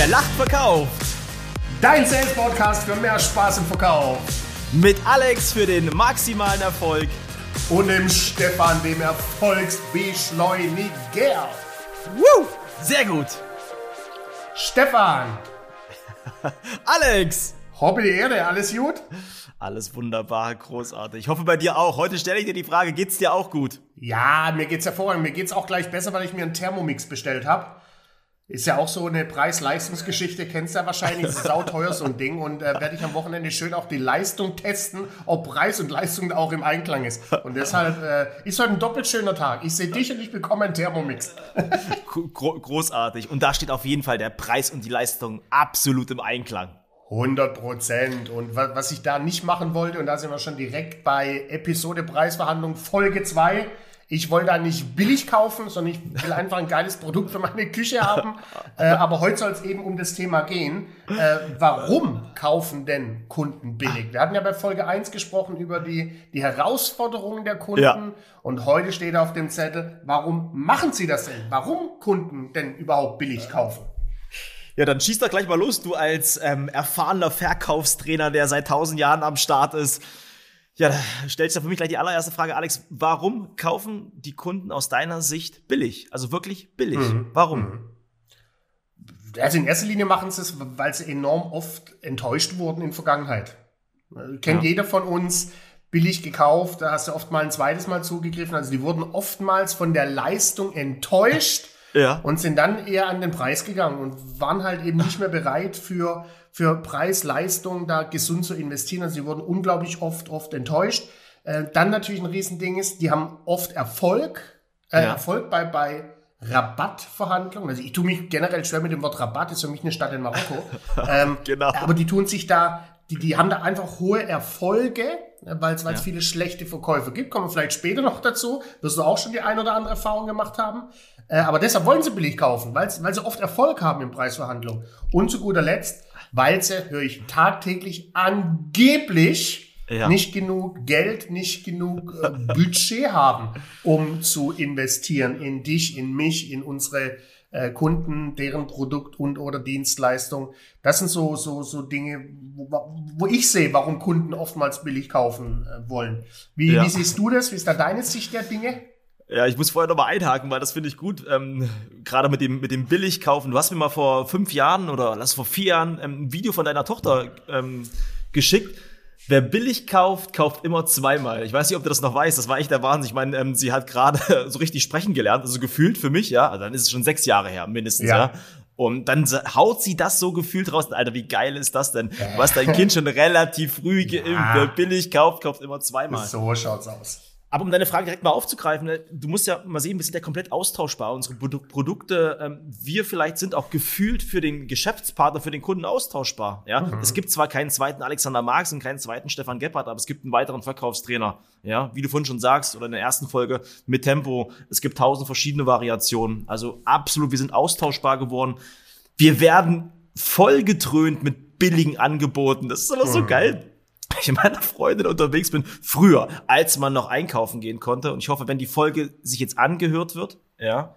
Wer lacht, verkauft. Dein Sales Podcast für mehr Spaß im Verkauf. Mit Alex für den maximalen Erfolg. Und dem Stefan, dem Erfolgsbeschleuniger. Woo! Sehr gut. Stefan, Alex. Hobby die Erde, alles gut? Alles wunderbar, großartig. Ich hoffe bei dir auch. Heute stelle ich dir die Frage, geht's dir auch gut? Ja, mir geht's hervorragend. Mir geht's auch gleich besser, weil ich mir einen Thermomix bestellt habe. Ist ja auch so eine Preis-Leistungsgeschichte, kennst du ja wahrscheinlich, ist sauteuer so ein Ding und äh, werde ich am Wochenende schön auch die Leistung testen, ob Preis und Leistung auch im Einklang ist. Und deshalb äh, ist heute ein doppelt schöner Tag. Ich sehe dich und ich bekomme einen Thermomix. Gro großartig. Und da steht auf jeden Fall der Preis und die Leistung absolut im Einklang. 100 Prozent. Und wa was ich da nicht machen wollte, und da sind wir schon direkt bei Episode Preisverhandlung Folge 2, ich wollte da nicht billig kaufen, sondern ich will einfach ein geiles Produkt für meine Küche haben. äh, aber heute soll es eben um das Thema gehen. Äh, warum kaufen denn Kunden billig? Wir hatten ja bei Folge 1 gesprochen über die, die Herausforderungen der Kunden. Ja. Und heute steht auf dem Zettel, warum machen sie das denn? Warum Kunden denn überhaupt billig kaufen? Ja, dann schieß doch gleich mal los, du als ähm, erfahrener Verkaufstrainer, der seit tausend Jahren am Start ist. Ja, da stellst du für mich gleich die allererste Frage, Alex. Warum kaufen die Kunden aus deiner Sicht billig? Also wirklich billig. Mhm. Warum? Mhm. Also in erster Linie machen sie es, weil sie enorm oft enttäuscht wurden in Vergangenheit. Kennt ja. jeder von uns, billig gekauft, da hast du oft mal ein zweites Mal zugegriffen. Also die wurden oftmals von der Leistung enttäuscht ja. und sind dann eher an den Preis gegangen und waren halt eben nicht mehr bereit für für Preis, Leistung da gesund zu investieren. Also sie wurden unglaublich oft, oft enttäuscht. Äh, dann natürlich ein Riesending ist, die haben oft Erfolg, äh, ja. Erfolg bei, bei Rabattverhandlungen. Also ich tue mich generell schwer mit dem Wort Rabatt, ist für mich eine Stadt in Marokko. ähm, genau. Aber die tun sich da, die, die haben da einfach hohe Erfolge, weil es ja. viele schlechte Verkäufe gibt. Kommen wir vielleicht später noch dazu. Wirst du auch schon die ein oder andere Erfahrung gemacht haben. Äh, aber deshalb wollen sie billig kaufen, weil, weil sie oft Erfolg haben in Preisverhandlungen. Und zu guter Letzt, weil sie, höre ich tagtäglich, angeblich ja. nicht genug Geld, nicht genug äh, Budget haben, um zu investieren in dich, in mich, in unsere äh, Kunden, deren Produkt und oder Dienstleistung. Das sind so, so, so Dinge, wo, wo ich sehe, warum Kunden oftmals billig kaufen äh, wollen. Wie, ja. wie siehst du das? Wie ist da deine Sicht der Dinge? Ja, ich muss vorher noch mal einhaken, weil das finde ich gut. Ähm, Gerade mit dem mit dem Billigkaufen. Du hast mir mal vor fünf Jahren oder lass vor vier Jahren ähm, ein Video von deiner Tochter ähm, geschickt. Wer billig kauft, kauft immer zweimal. Ich weiß nicht, ob du das noch weißt. Das war echt der Wahnsinn. Ich meine, ähm, sie hat gerade so richtig sprechen gelernt, also gefühlt für mich, ja. Also dann ist es schon sechs Jahre her, mindestens, ja. ja. Und dann haut sie das so gefühlt raus. Alter, wie geil ist das denn? Du hast dein Kind schon relativ früh geimpft. Ja. Wer billig kauft, kauft immer zweimal. So schaut's aus. Aber um deine Frage direkt mal aufzugreifen, ne, du musst ja mal sehen, wir sind ja komplett austauschbar. Unsere Produkte, ähm, wir vielleicht sind auch gefühlt für den Geschäftspartner, für den Kunden austauschbar. Ja, mhm. es gibt zwar keinen zweiten Alexander Marx und keinen zweiten Stefan Gebhardt, aber es gibt einen weiteren Verkaufstrainer. Ja, wie du vorhin schon sagst oder in der ersten Folge mit Tempo. Es gibt tausend verschiedene Variationen. Also absolut, wir sind austauschbar geworden. Wir werden vollgetrönt mit billigen Angeboten. Das ist aber mhm. so geil ich mit meiner Freundin unterwegs bin, früher, als man noch einkaufen gehen konnte. Und ich hoffe, wenn die Folge sich jetzt angehört wird, ja,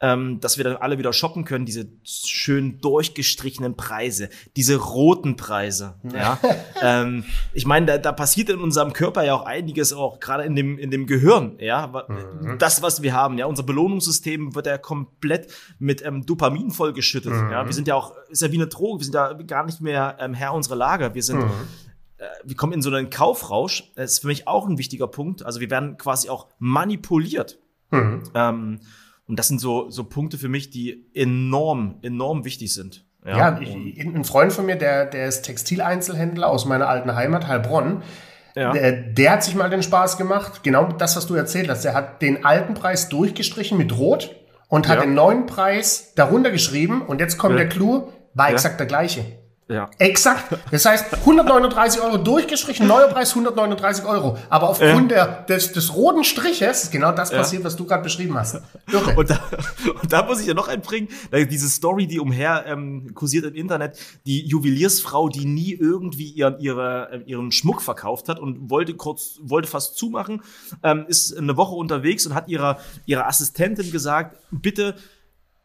ähm, dass wir dann alle wieder shoppen können, diese schön durchgestrichenen Preise, diese roten Preise. Ja, ähm, ich meine, da, da passiert in unserem Körper ja auch einiges, auch gerade in dem in dem Gehirn. Ja, mhm. das was wir haben. Ja, unser Belohnungssystem wird ja komplett mit ähm, Dopamin vollgeschüttet. Mhm. Ja, wir sind ja auch ist ja wie eine Droge. Wir sind ja gar nicht mehr ähm, Herr unserer Lage. Wir sind mhm wir kommen in so einen Kaufrausch. Das ist für mich auch ein wichtiger Punkt. Also wir werden quasi auch manipuliert. Mhm. Ähm, und das sind so, so Punkte für mich, die enorm, enorm wichtig sind. Ja, ja ich, ein Freund von mir, der, der ist Textileinzelhändler aus meiner alten Heimat, Heilbronn. Ja. Der, der hat sich mal den Spaß gemacht, genau das, was du erzählt hast. Der hat den alten Preis durchgestrichen mit Rot und hat ja. den neuen Preis darunter geschrieben. Und jetzt kommt der Clou, war exakt der gleiche. Ja. Exakt. Das heißt, 139 Euro durchgestrichen, neuer Preis 139 Euro. Aber aufgrund ja. der, des, des roten Striches ist genau das passiert, ja. was du gerade beschrieben hast. Irre. Und da, und da muss ich ja noch einbringen, diese Story, die umher ähm, kursiert im Internet, die Juweliersfrau, die nie irgendwie ihren, ihre, äh, ihren Schmuck verkauft hat und wollte kurz, wollte fast zumachen, ähm, ist eine Woche unterwegs und hat ihrer, ihrer Assistentin gesagt, bitte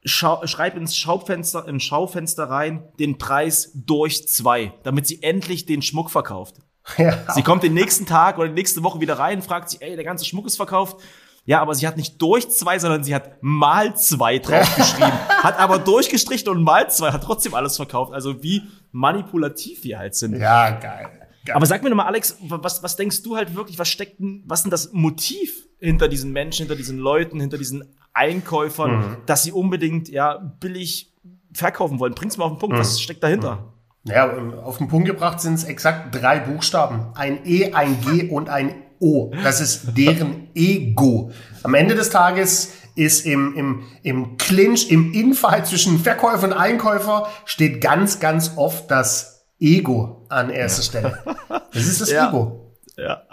schau, schreib ins Schaufenster, ins Schaufenster rein den Preis durch zwei, damit sie endlich den Schmuck verkauft. Ja. Sie kommt den nächsten Tag oder die nächste Woche wieder rein, fragt sich, ey, der ganze Schmuck ist verkauft. Ja, aber sie hat nicht durch zwei, sondern sie hat mal zwei draufgeschrieben, hat aber durchgestrichen und mal zwei, hat trotzdem alles verkauft. Also wie manipulativ wir halt sind. Ja, geil. Geil. Aber sag mir nochmal, Alex, was, was denkst du halt wirklich, was steckt denn, was ist denn das Motiv hinter diesen Menschen, hinter diesen Leuten, hinter diesen Einkäufern, mhm. dass sie unbedingt ja billig verkaufen wollen? Bring's mal auf den Punkt, mhm. was steckt dahinter? Mhm. Ja, auf den Punkt gebracht sind es exakt drei Buchstaben. Ein E, ein G und ein O. Das ist deren Ego. Am Ende des Tages ist im, im, im Clinch, im Infight zwischen Verkäufer und Einkäufer steht ganz, ganz oft das Ego an erster Stelle. Das ist das ja. Ego. Ja.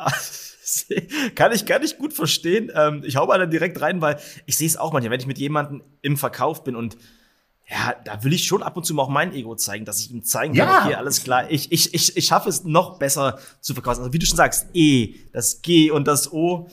kann ich, kann ich gut verstehen. Ähm, ich hau mal dann direkt rein, weil ich sehe es auch manchmal, wenn ich mit jemandem im Verkauf bin und ja, da will ich schon ab und zu mal auch mein Ego zeigen, dass ich ihm zeigen kann, ja. okay, alles klar, ich, ich, ich, ich schaffe es noch besser zu verkaufen. Also wie du schon sagst, E, das G und das O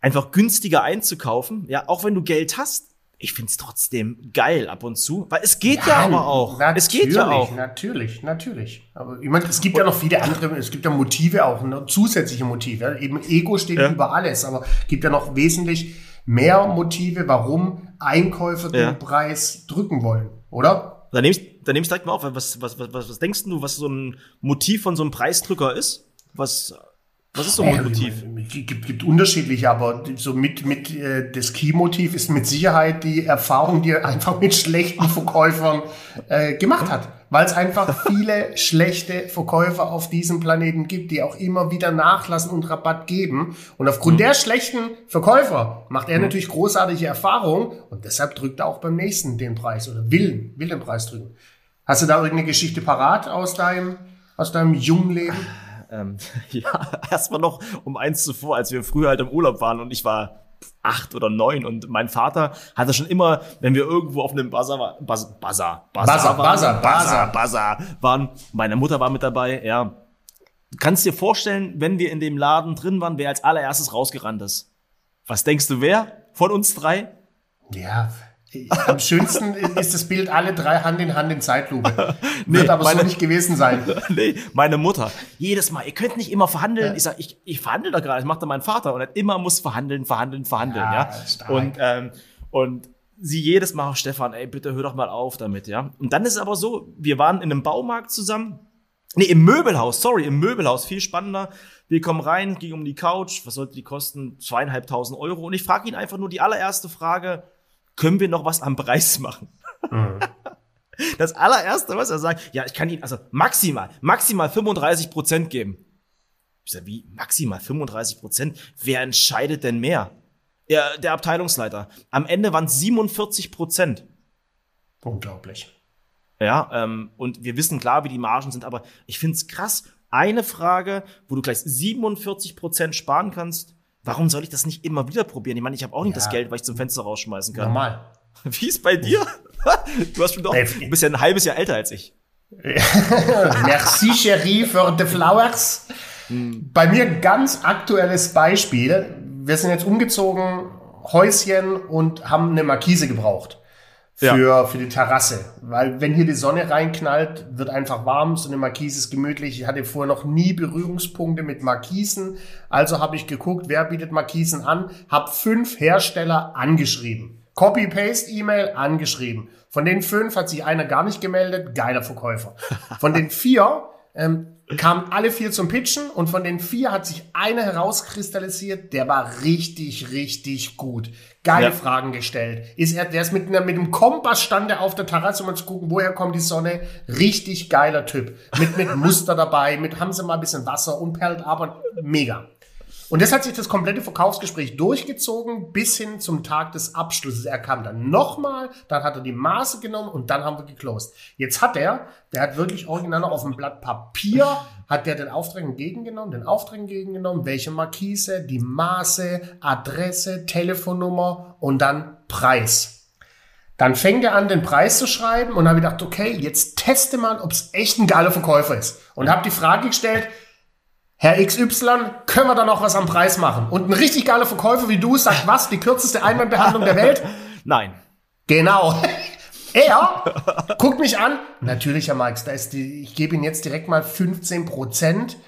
einfach günstiger einzukaufen, ja, auch wenn du Geld hast. Ich find's trotzdem geil ab und zu, weil es geht ja, ja aber auch. Es geht ja auch. Natürlich, natürlich. Aber ich meine, es gibt ja noch viele andere, es gibt ja Motive auch, ne, zusätzliche Motive. Eben Ego steht ja. über alles, aber es gibt ja noch wesentlich mehr Motive, warum Einkäufer den ja. Preis drücken wollen, oder? Dann nehme ich, dann nehm ich direkt mal auf. Was, was, was, was denkst du, was so ein Motiv von so einem Preisdrücker ist? Was, was ist so ein Motiv? Es gibt, gibt unterschiedliche, aber so mit, mit äh, das Key-Motiv ist mit Sicherheit die Erfahrung, die er einfach mit schlechten Verkäufern äh, gemacht hat weil es einfach viele schlechte Verkäufer auf diesem Planeten gibt, die auch immer wieder nachlassen und Rabatt geben. Und aufgrund mhm. der schlechten Verkäufer macht er mhm. natürlich großartige Erfahrungen und deshalb drückt er auch beim nächsten den Preis oder will, will den Preis drücken. Hast du da irgendeine Geschichte parat aus deinem, aus deinem jungen Leben? Ähm, ja, erstmal noch um eins zuvor, als wir früher halt im Urlaub waren und ich war acht oder neun und mein Vater hatte schon immer, wenn wir irgendwo auf einem Buzzer, Buzzer, Buzzer, Buzzer, Buzzer, Buzzer, Buzzer waren, meine Mutter war mit dabei, ja. Du kannst dir vorstellen, wenn wir in dem Laden drin waren, wer als allererstes rausgerannt ist. Was denkst du, wer von uns drei? Ja, am schönsten ist das Bild alle drei Hand in Hand in Zeitlupe. nee, Wird aber meine, so nicht gewesen sein. nee, meine Mutter. Jedes Mal, ihr könnt nicht immer verhandeln. Ja. Ich sag, ich, ich verhandle da gerade, das macht da mein Vater. Und er immer muss verhandeln, verhandeln, verhandeln, ja. ja? Und, ähm, und sie jedes Mal, Stefan, ey, bitte hör doch mal auf damit, ja. Und dann ist es aber so, wir waren in einem Baumarkt zusammen. Nee, im Möbelhaus, sorry, im Möbelhaus, viel spannender. Wir kommen rein, ging um die Couch, was sollte die kosten? Zweieinhalbtausend Euro. Und ich frage ihn einfach nur die allererste Frage, können wir noch was am Preis machen? Mhm. Das allererste, was er sagt, ja, ich kann Ihnen also maximal, maximal 35 Prozent geben. Ich sage, wie maximal 35 Prozent? Wer entscheidet denn mehr? Der, der Abteilungsleiter. Am Ende waren es 47 Prozent. Unglaublich. Ja, ähm, und wir wissen klar, wie die Margen sind, aber ich finde es krass. Eine Frage, wo du gleich 47 Prozent sparen kannst, Warum soll ich das nicht immer wieder probieren? Ich meine, ich habe auch nicht ja. das Geld, weil ich zum Fenster rausschmeißen kann. Normal. Wie ist bei dir? du hast schon doch, du bist ja ein halbes Jahr älter als ich. Merci, Cherie, für the flowers. Hm. Bei mir ganz aktuelles Beispiel. Wir sind jetzt umgezogen, Häuschen und haben eine Markise gebraucht für, ja. für die Terrasse. Weil wenn hier die Sonne reinknallt, wird einfach warm, so eine Markise ist gemütlich. Ich hatte vorher noch nie Berührungspunkte mit Markisen. Also habe ich geguckt, wer bietet Markisen an, habe fünf Hersteller angeschrieben. Copy-Paste-E-Mail angeschrieben. Von den fünf hat sich einer gar nicht gemeldet, geiler Verkäufer. Von den vier ähm, kamen alle vier zum Pitchen und von den vier hat sich einer herauskristallisiert, der war richtig, richtig gut. Geile ja. Fragen gestellt. Ist er, der ist mit, einer, mit einem Kompass stand er auf der Terrasse, um mal zu gucken, woher kommt die Sonne. Richtig geiler Typ. Mit, mit Muster dabei, mit haben sie mal ein bisschen Wasser und perlt aber mega. Und das hat sich das komplette Verkaufsgespräch durchgezogen bis hin zum Tag des Abschlusses. Er kam dann nochmal, dann hat er die Maße genommen und dann haben wir geclosed. Jetzt hat er, der hat wirklich original noch auf dem Blatt Papier, hat der den Auftrag entgegengenommen, den Auftrag entgegengenommen, welche Markise, die Maße, Adresse, Telefonnummer und dann Preis. Dann fängt er an, den Preis zu schreiben und habe gedacht, okay, jetzt teste mal, ob es echt ein geiler Verkäufer ist. Und habe die Frage gestellt, Herr XY, können wir da noch was am Preis machen? Und ein richtig geiler Verkäufer wie du sagt, was, die kürzeste Einwandbehandlung der Welt? Nein. Genau. Er guckt mich an. Natürlich, Herr Marx, da ist die, ich gebe Ihnen jetzt direkt mal 15 Prozent.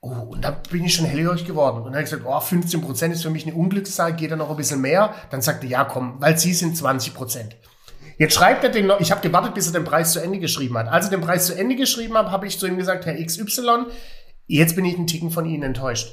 Oh, und da bin ich schon hellhörig geworden. Und dann habe ich gesagt, oh, 15 Prozent ist für mich eine Unglückszahl, geht da noch ein bisschen mehr? Dann sagte er, ja, komm, weil Sie sind 20 Prozent. Jetzt schreibt er den noch, ich habe gewartet, bis er den Preis zu Ende geschrieben hat. Als er den Preis zu Ende geschrieben hat, habe ich zu ihm gesagt, Herr XY, jetzt bin ich einen Ticken von Ihnen enttäuscht.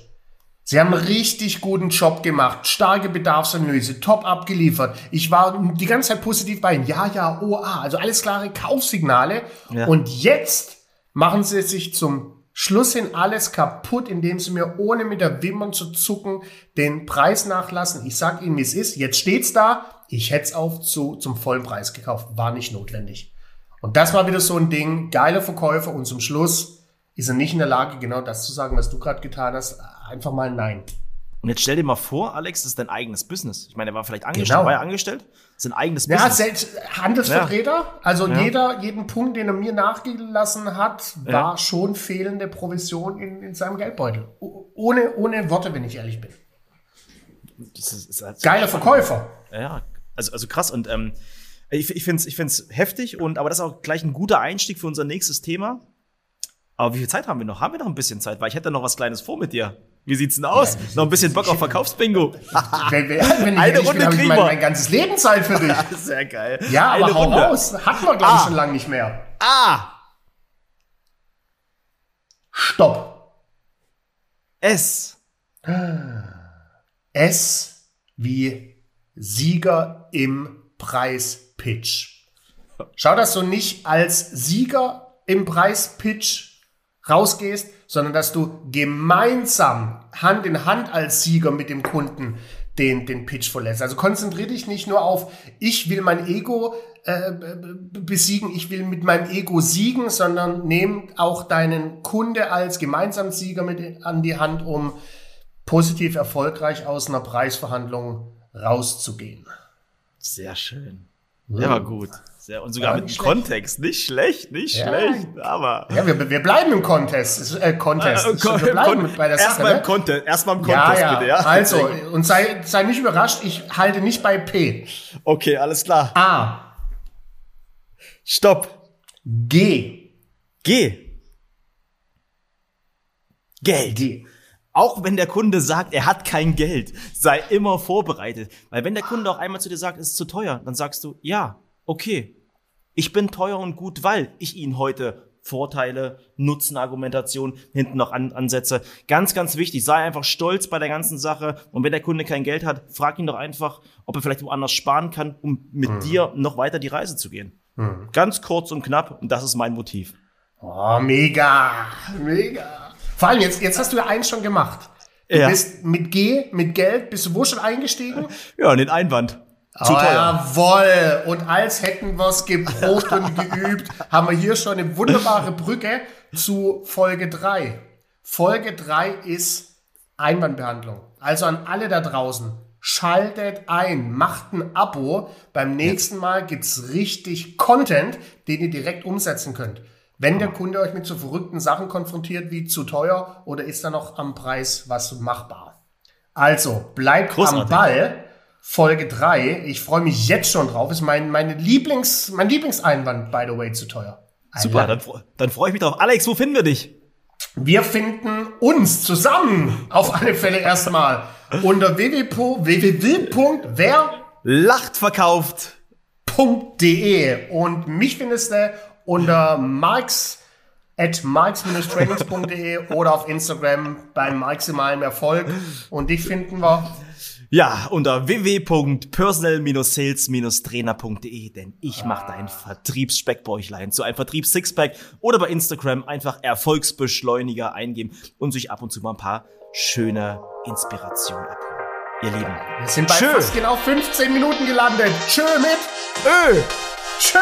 Sie haben einen richtig guten Job gemacht, starke Bedarfsanalyse, top abgeliefert. Ich war die ganze Zeit positiv bei Ihnen. Ja, ja, OA, also alles klare Kaufsignale. Ja. Und jetzt machen Sie sich zum Schluss hin alles kaputt, indem Sie mir ohne mit der Wimpern zu zucken den Preis nachlassen. Ich sag Ihnen, wie es ist. Jetzt steht's da. Ich hätte es auf zu, zum vollen Preis gekauft. War nicht notwendig. Und das war wieder so ein Ding. Geiler Verkäufer. Und zum Schluss ist er nicht in der Lage, genau das zu sagen, was du gerade getan hast einfach mal nein. Und jetzt stell dir mal vor, Alex, das ist dein eigenes Business. Ich meine, er war vielleicht angestellt, genau. war er angestellt? Das ist ein eigenes ja, Business. Selbst Handelsvertreter, ja. also ja. jeder, jeden Punkt, den er mir nachgelassen hat, war ja. schon fehlende Provision in, in seinem Geldbeutel. Ohne, ohne Worte, wenn ich ehrlich bin. Das ist, ist halt Geiler Verkäufer. Ja, also, also krass. Und ähm, ich, ich finde es ich find's heftig, und, aber das ist auch gleich ein guter Einstieg für unser nächstes Thema. Aber wie viel Zeit haben wir noch? Haben wir noch ein bisschen Zeit? Weil ich hätte noch was Kleines vor mit dir. Wie sieht's denn aus? Ja, noch ein bisschen Bock auf Verkaufsbingo. wenn, wenn, Eine Runde bin, kriegen mein, mein ganzes Leben Zeit für dich. Sehr geil. Ja, Eine aber hau Runde. raus. Hatten wir, glaube ich, schon lange nicht mehr. A. Stopp. S. S wie Sieger im Preispitch. Schau das so nicht als Sieger im Preispitch rausgehst, sondern dass du gemeinsam Hand in Hand als Sieger mit dem Kunden den, den Pitch verlässt. Also konzentriere dich nicht nur auf, ich will mein Ego äh, besiegen, ich will mit meinem Ego siegen, sondern nimm auch deinen Kunde als Gemeinsamsieger mit an die Hand, um positiv erfolgreich aus einer Preisverhandlung rauszugehen. Sehr schön. Der war gut. Sehr, und sogar ja, mit Kontext. Nicht schlecht, nicht ja. schlecht, aber. Ja, wir, wir bleiben im Contest. Äh, Contest. Äh, wir bleiben bei der Erstmal im ne? Contest, erstmal im Contest, ja, ja. bitte, ja. Also, und sei, sei nicht überrascht, ich halte nicht bei P. Okay, alles klar. A. Stopp. G. G. Geld. G. Auch wenn der Kunde sagt, er hat kein Geld, sei immer vorbereitet. Weil wenn der Kunde auch einmal zu dir sagt, es ist zu teuer, dann sagst du, ja, okay, ich bin teuer und gut, weil ich Ihnen heute Vorteile, Nutzenargumentation hinten noch an, ansetze. Ganz, ganz wichtig, sei einfach stolz bei der ganzen Sache. Und wenn der Kunde kein Geld hat, frag ihn doch einfach, ob er vielleicht woanders sparen kann, um mit mhm. dir noch weiter die Reise zu gehen. Mhm. Ganz kurz und knapp, und das ist mein Motiv. Oh, mega, mega. Vor allem jetzt, jetzt hast du ja eins schon gemacht. Du ja. bist mit G, mit Geld, bist du wo schon eingestiegen? Ja, in den Einwand. Zu teuer. Jawoll. Und als hätten wir es geprobt und geübt, haben wir hier schon eine wunderbare Brücke zu Folge 3. Folge 3 ist Einwandbehandlung. Also an alle da draußen, schaltet ein, macht ein Abo. Beim nächsten Mal gibt's richtig Content, den ihr direkt umsetzen könnt. Wenn der Kunde euch mit so verrückten Sachen konfrontiert wie zu teuer oder ist da noch am Preis was machbar? Also, bleibt Großartig. am Ball. Folge 3. Ich freue mich jetzt schon drauf. Ist mein, meine Lieblings, mein Lieblingseinwand, by the way, zu teuer. Super, dann, dann freue ich mich drauf. Alex, wo finden wir dich? Wir finden uns zusammen auf alle Fälle erstmal unter www.wer lacht verkauft.de und mich findest du unter marx at marx-trainings.de oder auf Instagram beim maximalen Erfolg und dich finden wir ja, unter www.personal-sales-trainer.de, denn ich mache dein Vertriebsspeckbäuchlein zu einem Vertriebs-Sixpack oder bei Instagram einfach Erfolgsbeschleuniger eingeben und sich ab und zu mal ein paar schöne Inspirationen abholen. Ihr Lieben. Wir sind bei Tschö. fast genau 15 Minuten gelandet. Tschö mit Ö. Tschö.